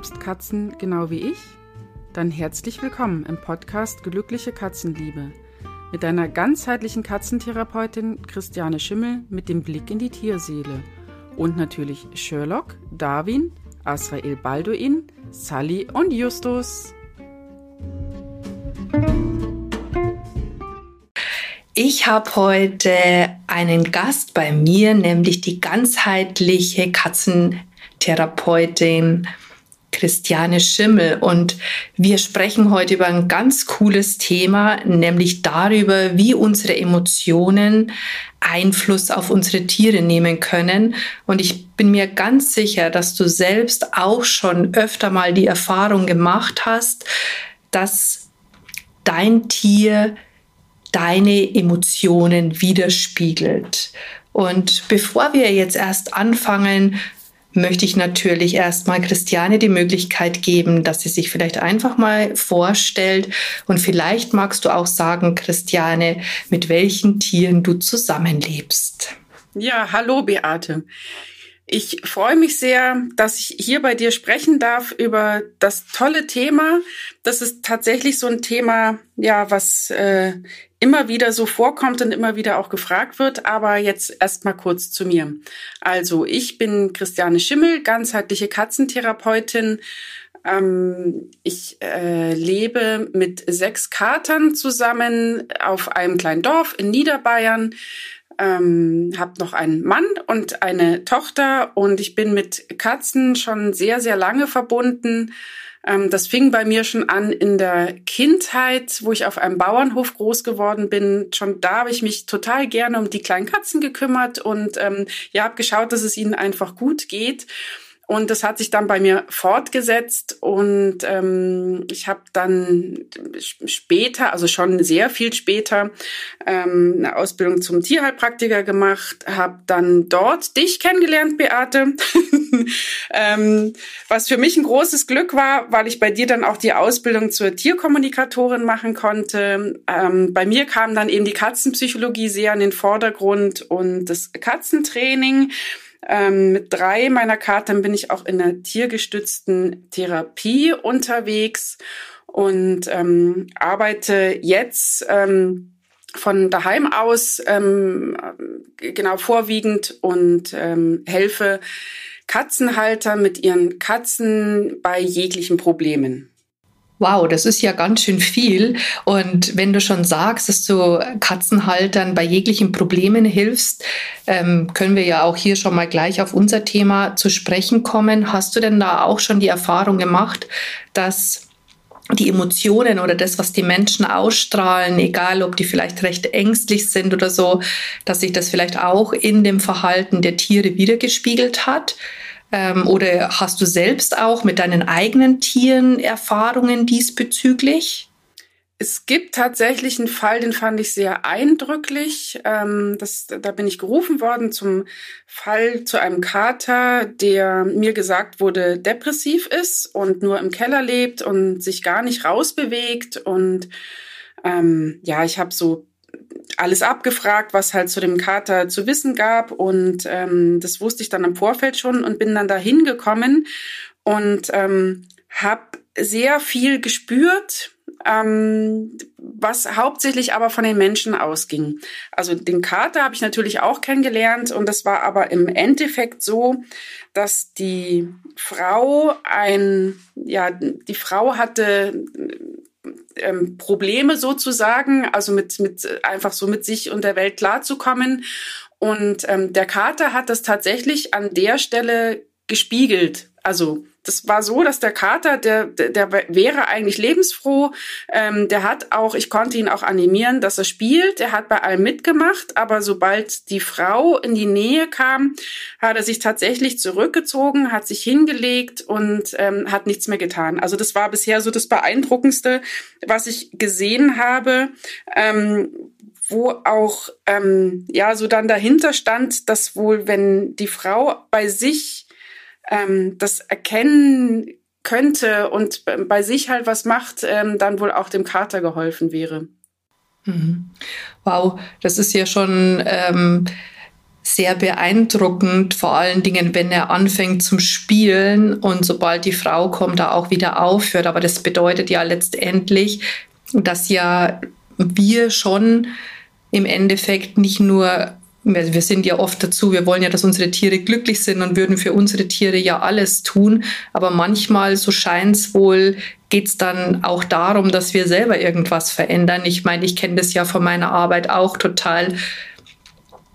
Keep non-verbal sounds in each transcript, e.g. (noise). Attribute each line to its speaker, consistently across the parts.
Speaker 1: liebst Katzen genau wie ich? Dann herzlich willkommen im Podcast Glückliche Katzenliebe mit deiner ganzheitlichen Katzentherapeutin Christiane Schimmel mit dem Blick in die Tierseele und natürlich Sherlock, Darwin, Asrael Balduin, Sally und Justus.
Speaker 2: Ich habe heute einen Gast bei mir, nämlich die ganzheitliche Katzentherapeutin Christiane Schimmel. Und wir sprechen heute über ein ganz cooles Thema, nämlich darüber, wie unsere Emotionen Einfluss auf unsere Tiere nehmen können. Und ich bin mir ganz sicher, dass du selbst auch schon öfter mal die Erfahrung gemacht hast, dass dein Tier deine Emotionen widerspiegelt. Und bevor wir jetzt erst anfangen, möchte ich natürlich erstmal Christiane die Möglichkeit geben, dass sie sich vielleicht einfach mal vorstellt. Und vielleicht magst du auch sagen, Christiane, mit welchen Tieren du zusammenlebst.
Speaker 1: Ja, hallo Beate. Ich freue mich sehr, dass ich hier bei dir sprechen darf über das tolle Thema. Das ist tatsächlich so ein Thema, ja, was äh, immer wieder so vorkommt und immer wieder auch gefragt wird. Aber jetzt erst mal kurz zu mir. Also ich bin Christiane Schimmel, ganzheitliche Katzentherapeutin. Ähm, ich äh, lebe mit sechs Katern zusammen auf einem kleinen Dorf in Niederbayern ähm, habe noch einen Mann und eine Tochter und ich bin mit Katzen schon sehr, sehr lange verbunden. Ähm, das fing bei mir schon an in der Kindheit, wo ich auf einem Bauernhof groß geworden bin. Schon da habe ich mich total gerne um die kleinen Katzen gekümmert und ähm, ja, habe geschaut, dass es ihnen einfach gut geht. Und das hat sich dann bei mir fortgesetzt und ähm, ich habe dann später, also schon sehr viel später, ähm, eine Ausbildung zum Tierheilpraktiker gemacht, habe dann dort dich kennengelernt, Beate, (laughs) ähm, was für mich ein großes Glück war, weil ich bei dir dann auch die Ausbildung zur Tierkommunikatorin machen konnte. Ähm, bei mir kam dann eben die Katzenpsychologie sehr in den Vordergrund und das Katzentraining. Ähm, mit drei meiner Karten bin ich auch in der tiergestützten Therapie unterwegs und ähm, arbeite jetzt ähm, von daheim aus ähm, genau vorwiegend und ähm, helfe Katzenhalter mit ihren Katzen bei jeglichen Problemen.
Speaker 2: Wow, das ist ja ganz schön viel. Und wenn du schon sagst, dass du Katzenhaltern bei jeglichen Problemen hilfst, ähm, können wir ja auch hier schon mal gleich auf unser Thema zu sprechen kommen. Hast du denn da auch schon die Erfahrung gemacht, dass die Emotionen oder das, was die Menschen ausstrahlen, egal ob die vielleicht recht ängstlich sind oder so, dass sich das vielleicht auch in dem Verhalten der Tiere wiedergespiegelt hat? Ähm, oder hast du selbst auch mit deinen eigenen Tieren Erfahrungen diesbezüglich?
Speaker 1: Es gibt tatsächlich einen Fall, den fand ich sehr eindrücklich. Ähm, das, da bin ich gerufen worden zum Fall zu einem Kater, der mir gesagt wurde, depressiv ist und nur im Keller lebt und sich gar nicht rausbewegt. Und ähm, ja, ich habe so alles abgefragt, was halt zu dem Kater zu wissen gab. Und ähm, das wusste ich dann im Vorfeld schon und bin dann da hingekommen und ähm, habe sehr viel gespürt, ähm, was hauptsächlich aber von den Menschen ausging. Also den Kater habe ich natürlich auch kennengelernt und das war aber im Endeffekt so, dass die Frau ein, ja, die Frau hatte ähm, Probleme sozusagen, also mit, mit einfach so mit sich und der Welt klarzukommen. Und ähm, der Kater hat das tatsächlich an der Stelle gespiegelt. Also das war so, dass der Kater, der, der, der wäre eigentlich lebensfroh. Ähm, der hat auch, ich konnte ihn auch animieren, dass er spielt. Er hat bei allem mitgemacht, aber sobald die Frau in die Nähe kam, hat er sich tatsächlich zurückgezogen, hat sich hingelegt und ähm, hat nichts mehr getan. Also das war bisher so das Beeindruckendste, was ich gesehen habe. Ähm, wo auch ähm, ja so dann dahinter stand, dass wohl wenn die Frau bei sich ähm, das erkennen könnte und bei sich halt was macht, ähm, dann wohl auch dem Kater geholfen wäre.
Speaker 2: Mhm. Wow, das ist ja schon ähm, sehr beeindruckend, vor allen Dingen, wenn er anfängt zum Spielen und sobald die Frau kommt, da auch wieder aufhört. Aber das bedeutet ja letztendlich, dass ja wir schon im Endeffekt nicht nur wir sind ja oft dazu, wir wollen ja, dass unsere Tiere glücklich sind und würden für unsere Tiere ja alles tun. Aber manchmal, so scheint es wohl, geht es dann auch darum, dass wir selber irgendwas verändern. Ich meine, ich kenne das ja von meiner Arbeit auch total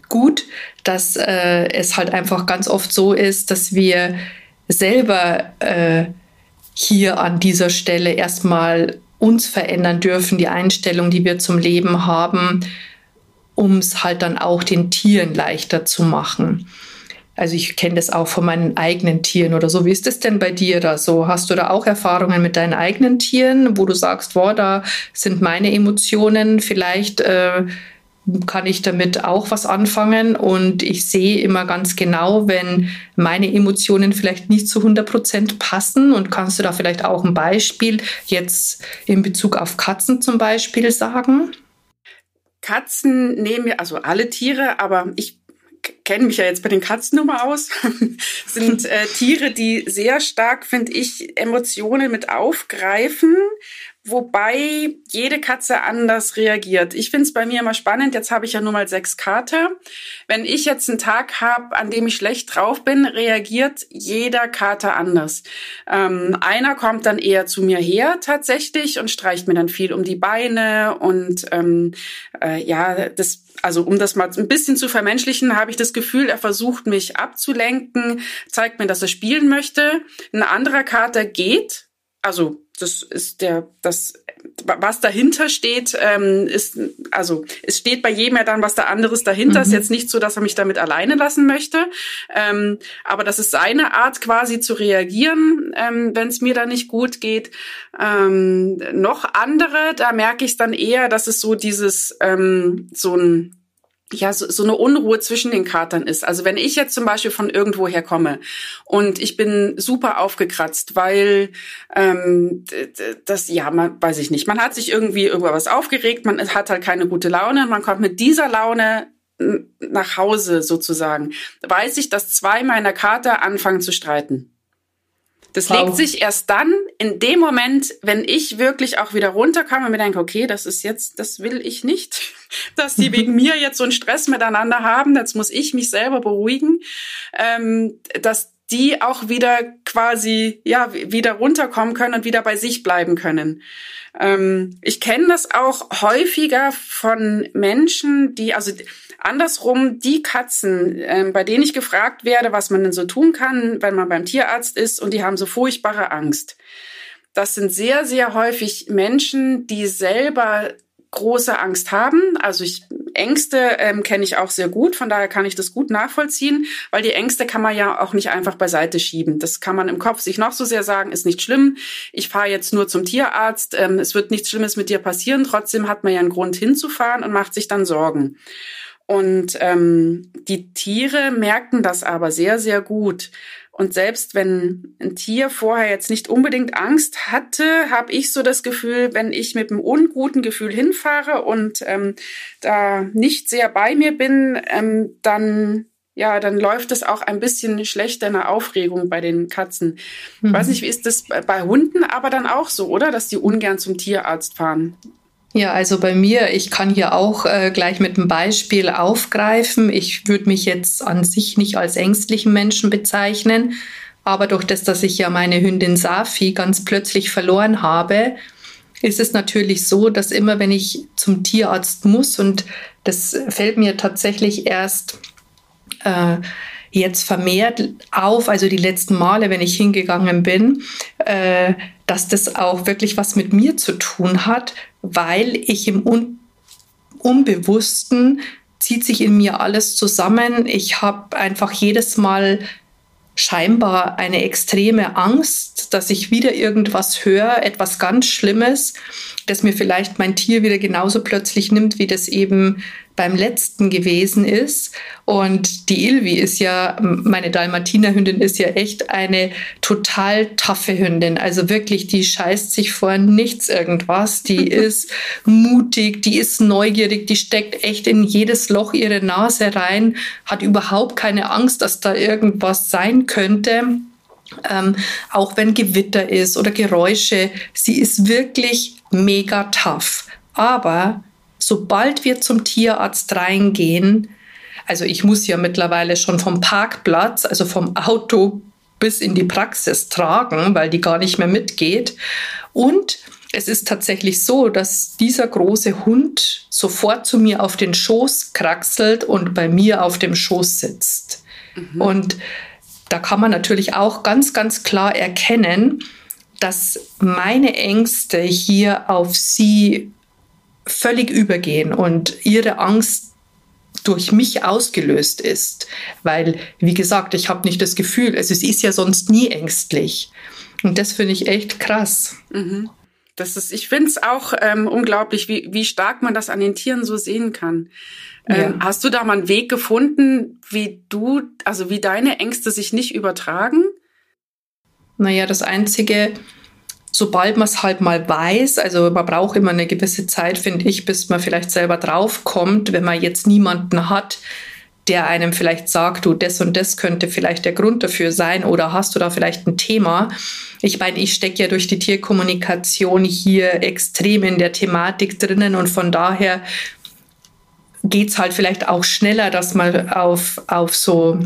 Speaker 2: gut, dass äh, es halt einfach ganz oft so ist, dass wir selber äh, hier an dieser Stelle erstmal uns verändern dürfen, die Einstellung, die wir zum Leben haben um es halt dann auch den Tieren leichter zu machen. Also ich kenne das auch von meinen eigenen Tieren oder so. Wie ist das denn bei dir da so? Hast du da auch Erfahrungen mit deinen eigenen Tieren, wo du sagst, boah, da sind meine Emotionen vielleicht äh, kann ich damit auch was anfangen und ich sehe immer ganz genau, wenn meine Emotionen vielleicht nicht zu 100 Prozent passen und kannst du da vielleicht auch ein Beispiel jetzt in Bezug auf Katzen zum Beispiel sagen?
Speaker 1: Katzen nehmen also alle Tiere, aber ich kenne mich ja jetzt bei den Katzen nur mal aus, (laughs) sind äh, Tiere, die sehr stark, finde ich, Emotionen mit aufgreifen wobei jede Katze anders reagiert. Ich finde es bei mir immer spannend, jetzt habe ich ja nur mal sechs Kater. Wenn ich jetzt einen Tag habe, an dem ich schlecht drauf bin, reagiert jeder Kater anders. Ähm, einer kommt dann eher zu mir her tatsächlich und streicht mir dann viel um die Beine und ähm, äh, ja, das also um das mal ein bisschen zu vermenschlichen, habe ich das Gefühl, er versucht mich abzulenken, zeigt mir, dass er spielen möchte. Ein anderer Kater geht, also das ist der, das, was dahinter steht, ähm, ist, also es steht bei jedem ja dann was da anderes dahinter. Mhm. Ist jetzt nicht so, dass er mich damit alleine lassen möchte, ähm, aber das ist seine Art quasi zu reagieren, ähm, wenn es mir da nicht gut geht. Ähm, noch andere, da merke ich es dann eher, dass es so dieses ähm, so ein ja, so, so eine Unruhe zwischen den Katern ist. Also wenn ich jetzt zum Beispiel von irgendwoher komme und ich bin super aufgekratzt, weil ähm, das, ja, man weiß ich nicht, man hat sich irgendwie über was aufgeregt, man hat halt keine gute Laune, man kommt mit dieser Laune nach Hause sozusagen, weiß ich, dass zwei meiner Kater anfangen zu streiten. Das wow. legt sich erst dann in dem Moment, wenn ich wirklich auch wieder runterkomme und mir denke, okay, das ist jetzt, das will ich nicht, (laughs) dass die wegen mir jetzt so einen Stress miteinander haben. Jetzt muss ich mich selber beruhigen, ähm, dass die auch wieder quasi ja wieder runterkommen können und wieder bei sich bleiben können. Ähm, ich kenne das auch häufiger von Menschen, die also Andersrum, die Katzen, äh, bei denen ich gefragt werde, was man denn so tun kann, wenn man beim Tierarzt ist und die haben so furchtbare Angst. Das sind sehr, sehr häufig Menschen, die selber große Angst haben. Also ich Ängste ähm, kenne ich auch sehr gut, von daher kann ich das gut nachvollziehen, weil die Ängste kann man ja auch nicht einfach beiseite schieben. Das kann man im Kopf sich noch so sehr sagen, ist nicht schlimm. Ich fahre jetzt nur zum Tierarzt, ähm, es wird nichts Schlimmes mit dir passieren. Trotzdem hat man ja einen Grund hinzufahren und macht sich dann Sorgen. Und ähm, die Tiere merken das aber sehr, sehr gut. Und selbst wenn ein Tier vorher jetzt nicht unbedingt Angst hatte, habe ich so das Gefühl, wenn ich mit einem unguten Gefühl hinfahre und ähm, da nicht sehr bei mir bin, ähm, dann ja, dann läuft es auch ein bisschen schlechter in der Aufregung bei den Katzen. Mhm. Ich weiß mhm. nicht, wie ist das bei Hunden aber dann auch so, oder? Dass die ungern zum Tierarzt fahren.
Speaker 2: Ja, also bei mir, ich kann hier auch äh, gleich mit einem Beispiel aufgreifen. Ich würde mich jetzt an sich nicht als ängstlichen Menschen bezeichnen, aber durch das, dass ich ja meine Hündin Safi ganz plötzlich verloren habe, ist es natürlich so, dass immer wenn ich zum Tierarzt muss, und das fällt mir tatsächlich erst äh, jetzt vermehrt auf, also die letzten Male, wenn ich hingegangen bin, äh, dass das auch wirklich was mit mir zu tun hat, weil ich im Un Unbewussten zieht sich in mir alles zusammen. Ich habe einfach jedes Mal scheinbar eine extreme Angst, dass ich wieder irgendwas höre, etwas ganz Schlimmes, das mir vielleicht mein Tier wieder genauso plötzlich nimmt, wie das eben beim letzten gewesen ist. Und die Ilvi ist ja, meine Dalmatinerhündin ist ja echt eine total taffe Hündin. Also wirklich, die scheißt sich vor nichts irgendwas. Die (laughs) ist mutig, die ist neugierig, die steckt echt in jedes Loch ihre Nase rein, hat überhaupt keine Angst, dass da irgendwas sein könnte. Ähm, auch wenn Gewitter ist oder Geräusche. Sie ist wirklich mega tough. Aber sobald wir zum Tierarzt reingehen, also ich muss ja mittlerweile schon vom Parkplatz, also vom Auto bis in die Praxis tragen, weil die gar nicht mehr mitgeht. Und es ist tatsächlich so, dass dieser große Hund sofort zu mir auf den Schoß kraxelt und bei mir auf dem Schoß sitzt. Mhm. Und da kann man natürlich auch ganz, ganz klar erkennen, dass meine Ängste hier auf sie völlig übergehen und ihre Angst durch mich ausgelöst ist. Weil, wie gesagt, ich habe nicht das Gefühl, also sie ist ja sonst nie ängstlich. Und das finde ich echt krass.
Speaker 1: Mhm. Das ist, ich finde es auch ähm, unglaublich, wie, wie stark man das an den Tieren so sehen kann. Ähm, ja. Hast du da mal einen Weg gefunden, wie du, also wie deine Ängste sich nicht übertragen?
Speaker 2: Naja, das Einzige, sobald man es halt mal weiß, also man braucht immer eine gewisse Zeit, finde ich, bis man vielleicht selber draufkommt, wenn man jetzt niemanden hat, der einem vielleicht sagt, du, das und das könnte vielleicht der Grund dafür sein oder hast du da vielleicht ein Thema? Ich meine, ich stecke ja durch die Tierkommunikation hier extrem in der Thematik drinnen und von daher geht es halt vielleicht auch schneller, dass man auf, auf so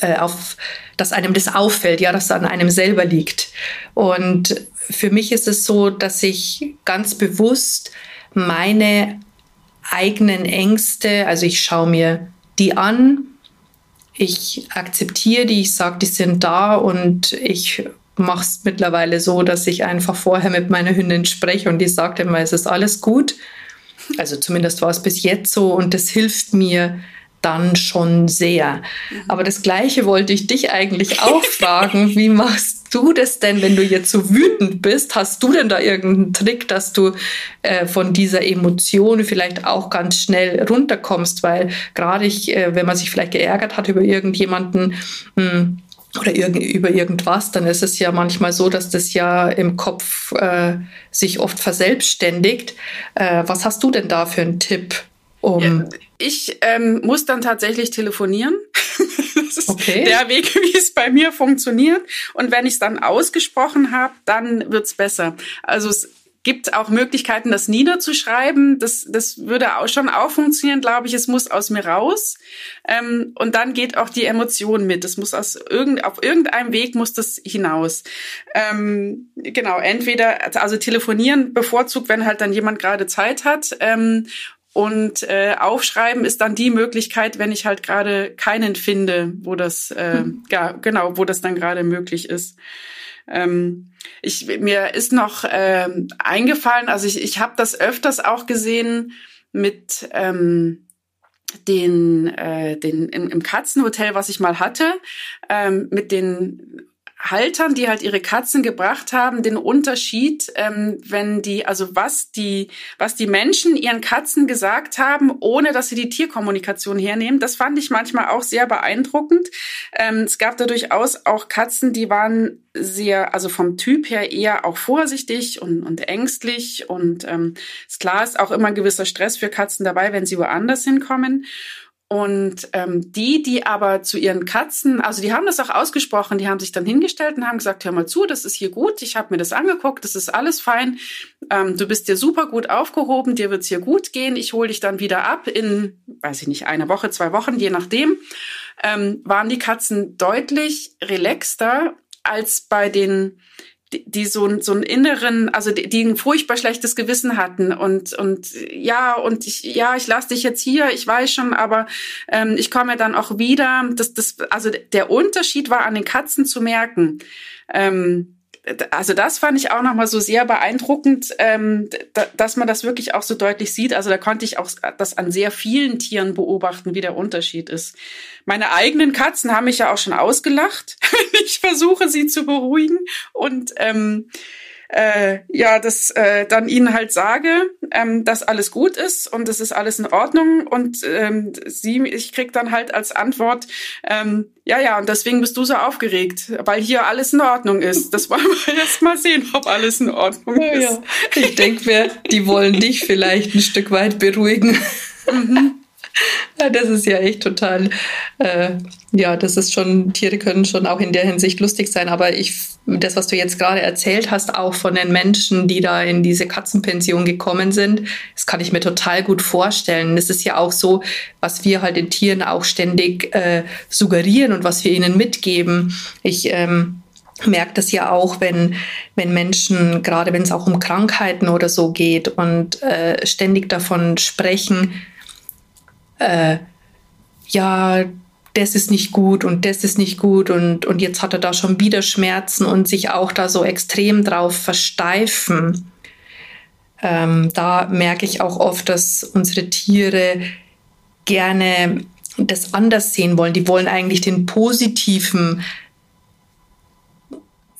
Speaker 2: äh, auf, dass einem das auffällt, ja, dass es an einem selber liegt. Und für mich ist es so, dass ich ganz bewusst meine eigenen Ängste, also ich schaue mir die an, ich akzeptiere die, ich sage, die sind da und ich mache es mittlerweile so, dass ich einfach vorher mit meiner Hündin spreche und die sagt immer, es ist alles gut. Also zumindest war es bis jetzt so und das hilft mir dann schon sehr. Mhm. Aber das Gleiche wollte ich dich eigentlich auch (laughs) fragen. Wie machst du das denn, wenn du jetzt so wütend bist? Hast du denn da irgendeinen Trick, dass du äh, von dieser Emotion vielleicht auch ganz schnell runterkommst? Weil gerade ich, äh, wenn man sich vielleicht geärgert hat über irgendjemanden, mh, hm, oder irg über irgendwas, dann ist es ja manchmal so, dass das ja im Kopf äh, sich oft verselbstständigt. Äh, was hast du denn da für einen Tipp? Um ja,
Speaker 1: ich ähm, muss dann tatsächlich telefonieren. (laughs) das ist okay. der Weg, wie es bei mir funktioniert. Und wenn ich es dann ausgesprochen habe, dann wird's besser. Also es gibt auch Möglichkeiten, das niederzuschreiben. Das, das würde auch schon auch funktionieren, glaube ich. Es muss aus mir raus. Ähm, und dann geht auch die Emotion mit. Es muss aus irgend, auf irgendeinem Weg muss das hinaus. Ähm, genau, entweder, also telefonieren bevorzugt, wenn halt dann jemand gerade Zeit hat. Ähm, und äh, aufschreiben ist dann die Möglichkeit, wenn ich halt gerade keinen finde, wo das, äh, hm. ja, genau, wo das dann gerade möglich ist. Ähm, ich, mir ist noch ähm, eingefallen, also ich, ich habe das öfters auch gesehen mit ähm, den, äh, den im, im Katzenhotel, was ich mal hatte, ähm, mit den Haltern, die halt ihre Katzen gebracht haben, den Unterschied, ähm, wenn die, also was die, was die Menschen ihren Katzen gesagt haben, ohne dass sie die Tierkommunikation hernehmen. Das fand ich manchmal auch sehr beeindruckend. Ähm, es gab da durchaus auch Katzen, die waren sehr, also vom Typ her eher auch vorsichtig und, und ängstlich und ähm, ist klar, ist auch immer ein gewisser Stress für Katzen dabei, wenn sie woanders hinkommen. Und ähm, die, die aber zu ihren Katzen, also die haben das auch ausgesprochen, die haben sich dann hingestellt und haben gesagt, hör mal zu, das ist hier gut, ich habe mir das angeguckt, das ist alles fein, ähm, du bist dir super gut aufgehoben, dir wird's hier gut gehen, ich hole dich dann wieder ab in, weiß ich nicht, eine Woche, zwei Wochen, je nachdem, ähm, waren die Katzen deutlich relaxter als bei den die, die so, so einen inneren, also die, die ein furchtbar schlechtes Gewissen hatten und und ja und ich ja ich lasse dich jetzt hier, ich weiß schon, aber ähm, ich komme dann auch wieder. Das das also der Unterschied war an den Katzen zu merken. Ähm, also das fand ich auch nochmal so sehr beeindruckend, ähm, dass man das wirklich auch so deutlich sieht. Also da konnte ich auch das an sehr vielen Tieren beobachten, wie der Unterschied ist. Meine eigenen Katzen haben mich ja auch schon ausgelacht, (laughs) ich versuche, sie zu beruhigen. Und ähm, äh, ja, das äh, dann ihnen halt sage, ähm, dass alles gut ist und es ist alles in Ordnung und ähm, sie, ich krieg dann halt als Antwort, ähm, ja, ja, und deswegen bist du so aufgeregt, weil hier alles in Ordnung ist. Das wollen wir (laughs) jetzt mal sehen, ob alles in Ordnung ja, ist. Ja.
Speaker 2: Ich denke mir, die wollen dich vielleicht ein Stück weit beruhigen. Mhm. (laughs) Das ist ja echt total, äh, ja, das ist schon, Tiere können schon auch in der Hinsicht lustig sein, aber ich, das, was du jetzt gerade erzählt hast, auch von den Menschen, die da in diese Katzenpension gekommen sind, das kann ich mir total gut vorstellen. Es ist ja auch so, was wir halt den Tieren auch ständig äh, suggerieren und was wir ihnen mitgeben. Ich, ähm, merke das ja auch, wenn, wenn Menschen, gerade wenn es auch um Krankheiten oder so geht und äh, ständig davon sprechen, äh, ja, das ist nicht gut und das ist nicht gut und, und jetzt hat er da schon wieder Schmerzen und sich auch da so extrem drauf versteifen. Ähm, da merke ich auch oft, dass unsere Tiere gerne das anders sehen wollen. Die wollen eigentlich den positiven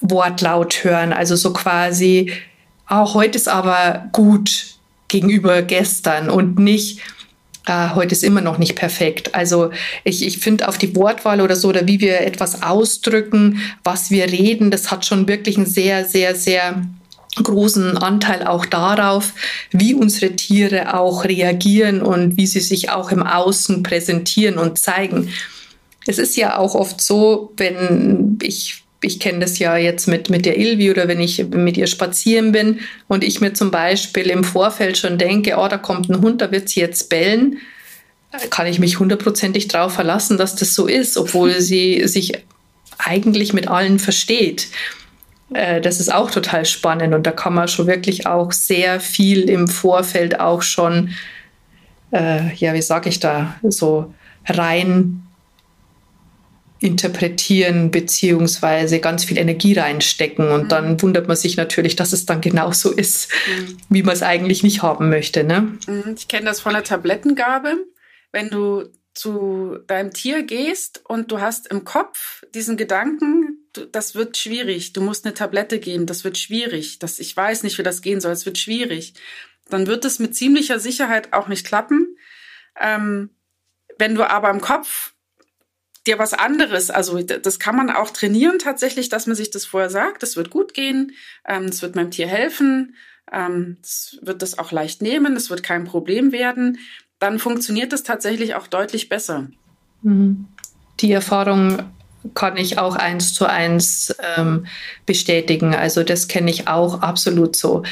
Speaker 2: Wortlaut hören. Also so quasi, ah, heute ist aber gut gegenüber gestern und nicht, äh, heute ist immer noch nicht perfekt. Also ich, ich finde auf die Wortwahl oder so oder wie wir etwas ausdrücken, was wir reden, das hat schon wirklich einen sehr, sehr, sehr großen Anteil auch darauf, wie unsere Tiere auch reagieren und wie sie sich auch im Außen präsentieren und zeigen. Es ist ja auch oft so, wenn ich ich kenne das ja jetzt mit, mit der Ilvi oder wenn ich mit ihr spazieren bin und ich mir zum Beispiel im Vorfeld schon denke, oh, da kommt ein Hund, da wird sie jetzt bellen, kann ich mich hundertprozentig darauf verlassen, dass das so ist, obwohl (laughs) sie sich eigentlich mit allen versteht. Äh, das ist auch total spannend und da kann man schon wirklich auch sehr viel im Vorfeld auch schon, äh, ja, wie sage ich da, so rein interpretieren beziehungsweise ganz viel Energie reinstecken und mhm. dann wundert man sich natürlich, dass es dann genauso ist, mhm. wie man es eigentlich nicht haben möchte. Ne?
Speaker 1: Mhm. Ich kenne das von der Tablettengabe. Wenn du zu deinem Tier gehst und du hast im Kopf diesen Gedanken, das wird schwierig, du musst eine Tablette geben, das wird schwierig, das, ich weiß nicht, wie das gehen soll, es wird schwierig, dann wird es mit ziemlicher Sicherheit auch nicht klappen. Ähm, wenn du aber im Kopf dir was anderes. Also das kann man auch trainieren tatsächlich, dass man sich das vorher sagt. Das wird gut gehen, ähm, das wird meinem Tier helfen, ähm, das wird das auch leicht nehmen, das wird kein Problem werden. Dann funktioniert das tatsächlich auch deutlich besser.
Speaker 2: Mhm. Die Erfahrung kann ich auch eins zu eins ähm, bestätigen. Also das kenne ich auch absolut so.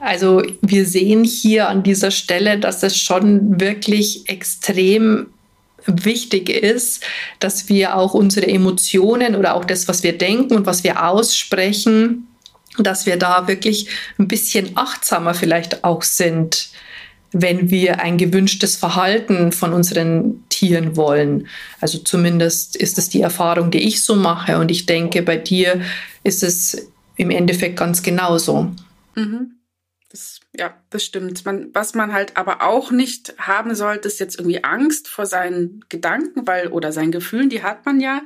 Speaker 2: Also wir sehen hier an dieser Stelle, dass es schon wirklich extrem wichtig ist, dass wir auch unsere Emotionen oder auch das, was wir denken und was wir aussprechen, dass wir da wirklich ein bisschen achtsamer vielleicht auch sind, wenn wir ein gewünschtes Verhalten von unseren Tieren wollen. Also zumindest ist es die Erfahrung, die ich so mache. Und ich denke, bei dir ist es im Endeffekt ganz genauso.
Speaker 1: Mhm. Ja, das stimmt. Man, was man halt aber auch nicht haben sollte, ist jetzt irgendwie Angst vor seinen Gedanken, weil, oder seinen Gefühlen, die hat man ja.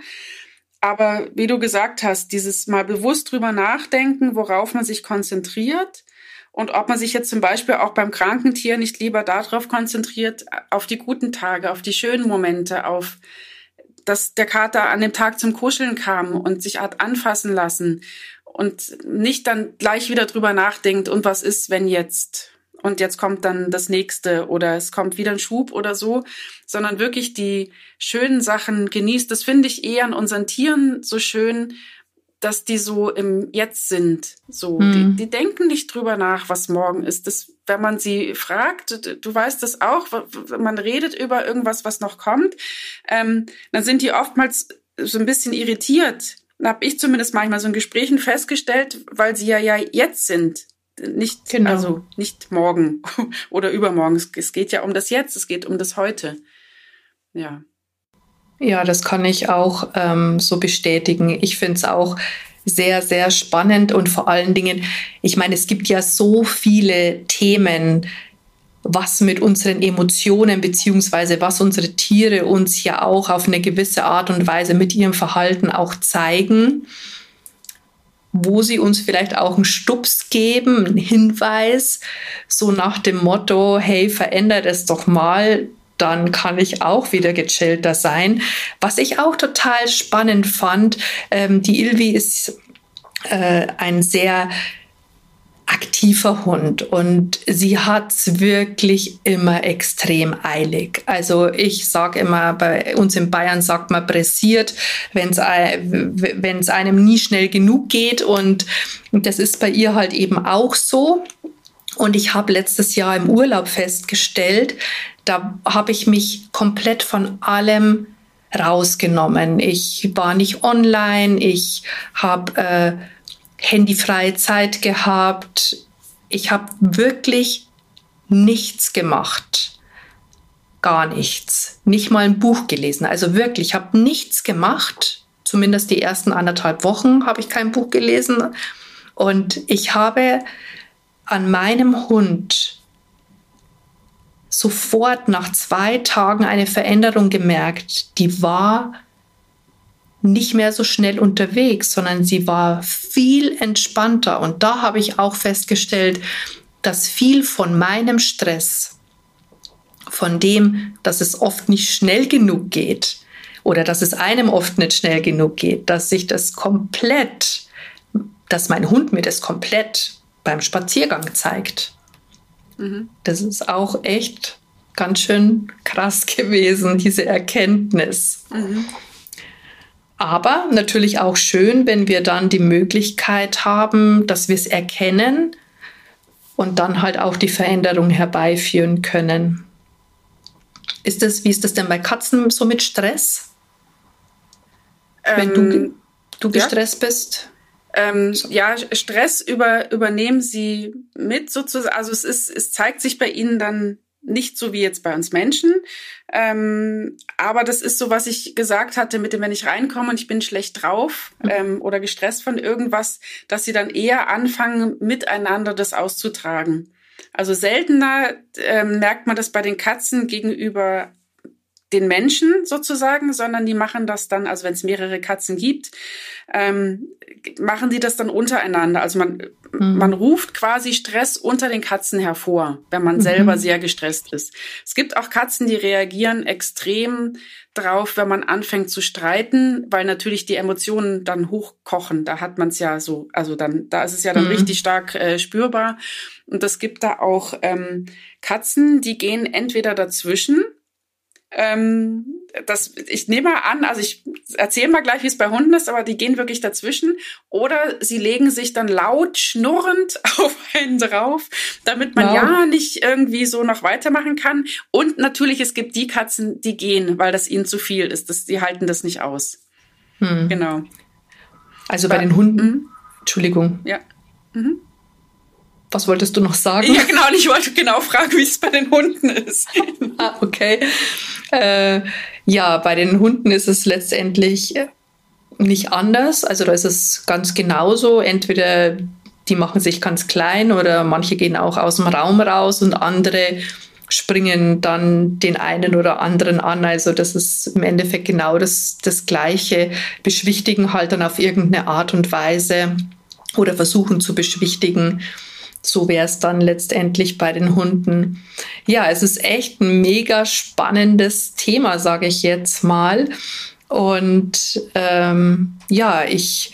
Speaker 1: Aber wie du gesagt hast, dieses mal bewusst drüber nachdenken, worauf man sich konzentriert und ob man sich jetzt zum Beispiel auch beim kranken Tier nicht lieber darauf konzentriert, auf die guten Tage, auf die schönen Momente, auf dass der Kater an dem Tag zum Kuscheln kam und sich hat anfassen lassen und nicht dann gleich wieder drüber nachdenkt, und was ist, wenn jetzt? Und jetzt kommt dann das nächste oder es kommt wieder ein Schub oder so, sondern wirklich die schönen Sachen genießt. Das finde ich eher an unseren Tieren so schön, dass die so im Jetzt sind. So, mhm. die, die denken nicht drüber nach, was morgen ist. Das, wenn man sie fragt, du, du weißt das auch, man redet über irgendwas, was noch kommt, ähm, dann sind die oftmals so ein bisschen irritiert habe ich zumindest manchmal so in Gesprächen festgestellt, weil sie ja ja jetzt sind. Nicht, genau. also nicht morgen (laughs) oder übermorgen. Es geht ja um das Jetzt, es geht um das Heute. Ja.
Speaker 2: Ja, das kann ich auch ähm, so bestätigen. Ich finde es auch sehr, sehr spannend und vor allen Dingen, ich meine, es gibt ja so viele Themen, was mit unseren Emotionen beziehungsweise was unsere Tiere uns ja auch auf eine gewisse Art und Weise mit ihrem Verhalten auch zeigen, wo sie uns vielleicht auch einen Stups geben, einen Hinweis, so nach dem Motto, hey, verändert es doch mal, dann kann ich auch wieder gechillter sein. Was ich auch total spannend fand, ähm, die Ilvi ist äh, ein sehr aktiver Hund und sie hat es wirklich immer extrem eilig. Also ich sage immer, bei uns in Bayern sagt man pressiert, wenn es einem nie schnell genug geht und das ist bei ihr halt eben auch so. Und ich habe letztes Jahr im Urlaub festgestellt, da habe ich mich komplett von allem rausgenommen. Ich war nicht online, ich habe äh, handyfreie Zeit gehabt. Ich habe wirklich nichts gemacht. Gar nichts. Nicht mal ein Buch gelesen. Also wirklich, ich habe nichts gemacht. Zumindest die ersten anderthalb Wochen habe ich kein Buch gelesen. Und ich habe an meinem Hund sofort nach zwei Tagen eine Veränderung gemerkt. Die war nicht mehr so schnell unterwegs, sondern sie war viel entspannter. Und da habe ich auch festgestellt, dass viel von meinem Stress, von dem, dass es oft nicht schnell genug geht oder dass es einem oft nicht schnell genug geht, dass sich das komplett, dass mein Hund mir das komplett beim Spaziergang zeigt. Mhm. Das ist auch echt ganz schön krass (laughs) gewesen, diese Erkenntnis. Mhm. Aber natürlich auch schön, wenn wir dann die Möglichkeit haben, dass wir es erkennen und dann halt auch die Veränderung herbeiführen können. Ist das, wie ist das denn bei Katzen so mit Stress? wenn du, ähm, du gestresst ja. bist?
Speaker 1: Ähm, ja, Stress über, übernehmen sie mit sozusagen. Also es ist, es zeigt sich bei ihnen dann nicht so wie jetzt bei uns Menschen. Ähm, aber das ist so, was ich gesagt hatte, mit dem, wenn ich reinkomme und ich bin schlecht drauf mhm. ähm, oder gestresst von irgendwas, dass sie dann eher anfangen, miteinander das auszutragen. Also seltener ähm, merkt man das bei den Katzen gegenüber den Menschen sozusagen, sondern die machen das dann, also wenn es mehrere Katzen gibt, ähm, machen die das dann untereinander. Also man, mhm. man ruft quasi Stress unter den Katzen hervor, wenn man mhm. selber sehr gestresst ist. Es gibt auch Katzen, die reagieren extrem drauf, wenn man anfängt zu streiten, weil natürlich die Emotionen dann hochkochen. Da hat man es ja so, also dann, da ist es ja dann mhm. richtig stark äh, spürbar. Und es gibt da auch ähm, Katzen, die gehen entweder dazwischen ähm, das, ich nehme mal an, also ich erzähle mal gleich, wie es bei Hunden ist, aber die gehen wirklich dazwischen. Oder sie legen sich dann laut schnurrend (laughs) auf einen drauf, damit man wow. ja nicht irgendwie so noch weitermachen kann. Und natürlich, es gibt die Katzen, die gehen, weil das ihnen zu viel ist. Das, die halten das nicht aus.
Speaker 2: Hm. Genau. Also bei, bei den Hunden, mhm. Entschuldigung.
Speaker 1: Ja. Mhm.
Speaker 2: Was wolltest du noch sagen?
Speaker 1: Ja, genau. Und ich wollte genau fragen, wie es bei den Hunden ist. (laughs)
Speaker 2: ah, okay. Äh, ja, bei den Hunden ist es letztendlich nicht anders. Also da ist es ganz genauso. Entweder die machen sich ganz klein oder manche gehen auch aus dem Raum raus und andere springen dann den einen oder anderen an. Also das ist im Endeffekt genau das, das Gleiche. Beschwichtigen halt dann auf irgendeine Art und Weise oder versuchen zu beschwichtigen. So wäre es dann letztendlich bei den Hunden. Ja, es ist echt ein mega spannendes Thema, sage ich jetzt mal. Und ähm, ja, ich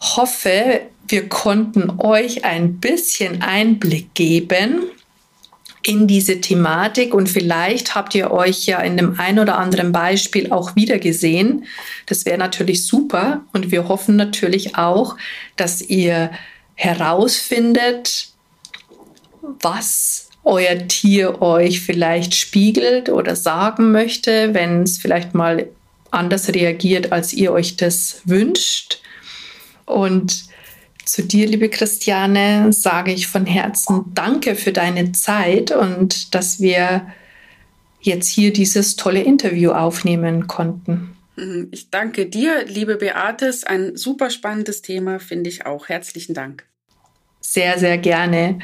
Speaker 2: hoffe, wir konnten euch ein bisschen Einblick geben in diese Thematik und vielleicht habt ihr euch ja in dem ein oder anderen Beispiel auch wiedergesehen. Das wäre natürlich super und wir hoffen natürlich auch, dass ihr herausfindet, was euer Tier euch vielleicht spiegelt oder sagen möchte, wenn es vielleicht mal anders reagiert, als ihr euch das wünscht. Und zu dir, liebe Christiane, sage ich von Herzen Danke für deine Zeit und dass wir jetzt hier dieses tolle Interview aufnehmen konnten.
Speaker 1: Mhm. Ich danke dir, liebe Beate. Ein super spannendes Thema, finde ich auch. Herzlichen Dank.
Speaker 2: Sehr, sehr gerne.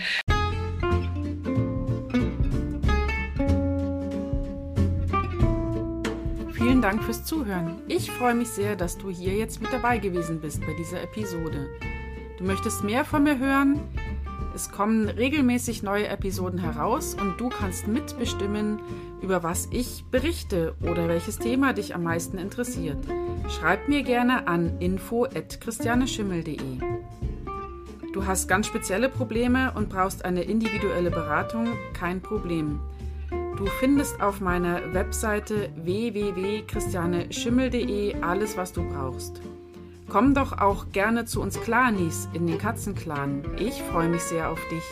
Speaker 1: Vielen Dank fürs Zuhören. Ich freue mich sehr, dass du hier jetzt mit dabei gewesen bist bei dieser Episode. Du möchtest mehr von mir hören? Es kommen regelmäßig neue Episoden heraus und du kannst mitbestimmen, über was ich berichte oder welches Thema dich am meisten interessiert. Schreib mir gerne an info@christianeschimmel.de. Du hast ganz spezielle Probleme und brauchst eine individuelle Beratung? Kein Problem. Du findest auf meiner Webseite www.christianeschimmel.de alles, was du brauchst. Komm doch auch gerne zu uns Clanis in den Katzenclan. Ich freue mich sehr auf dich.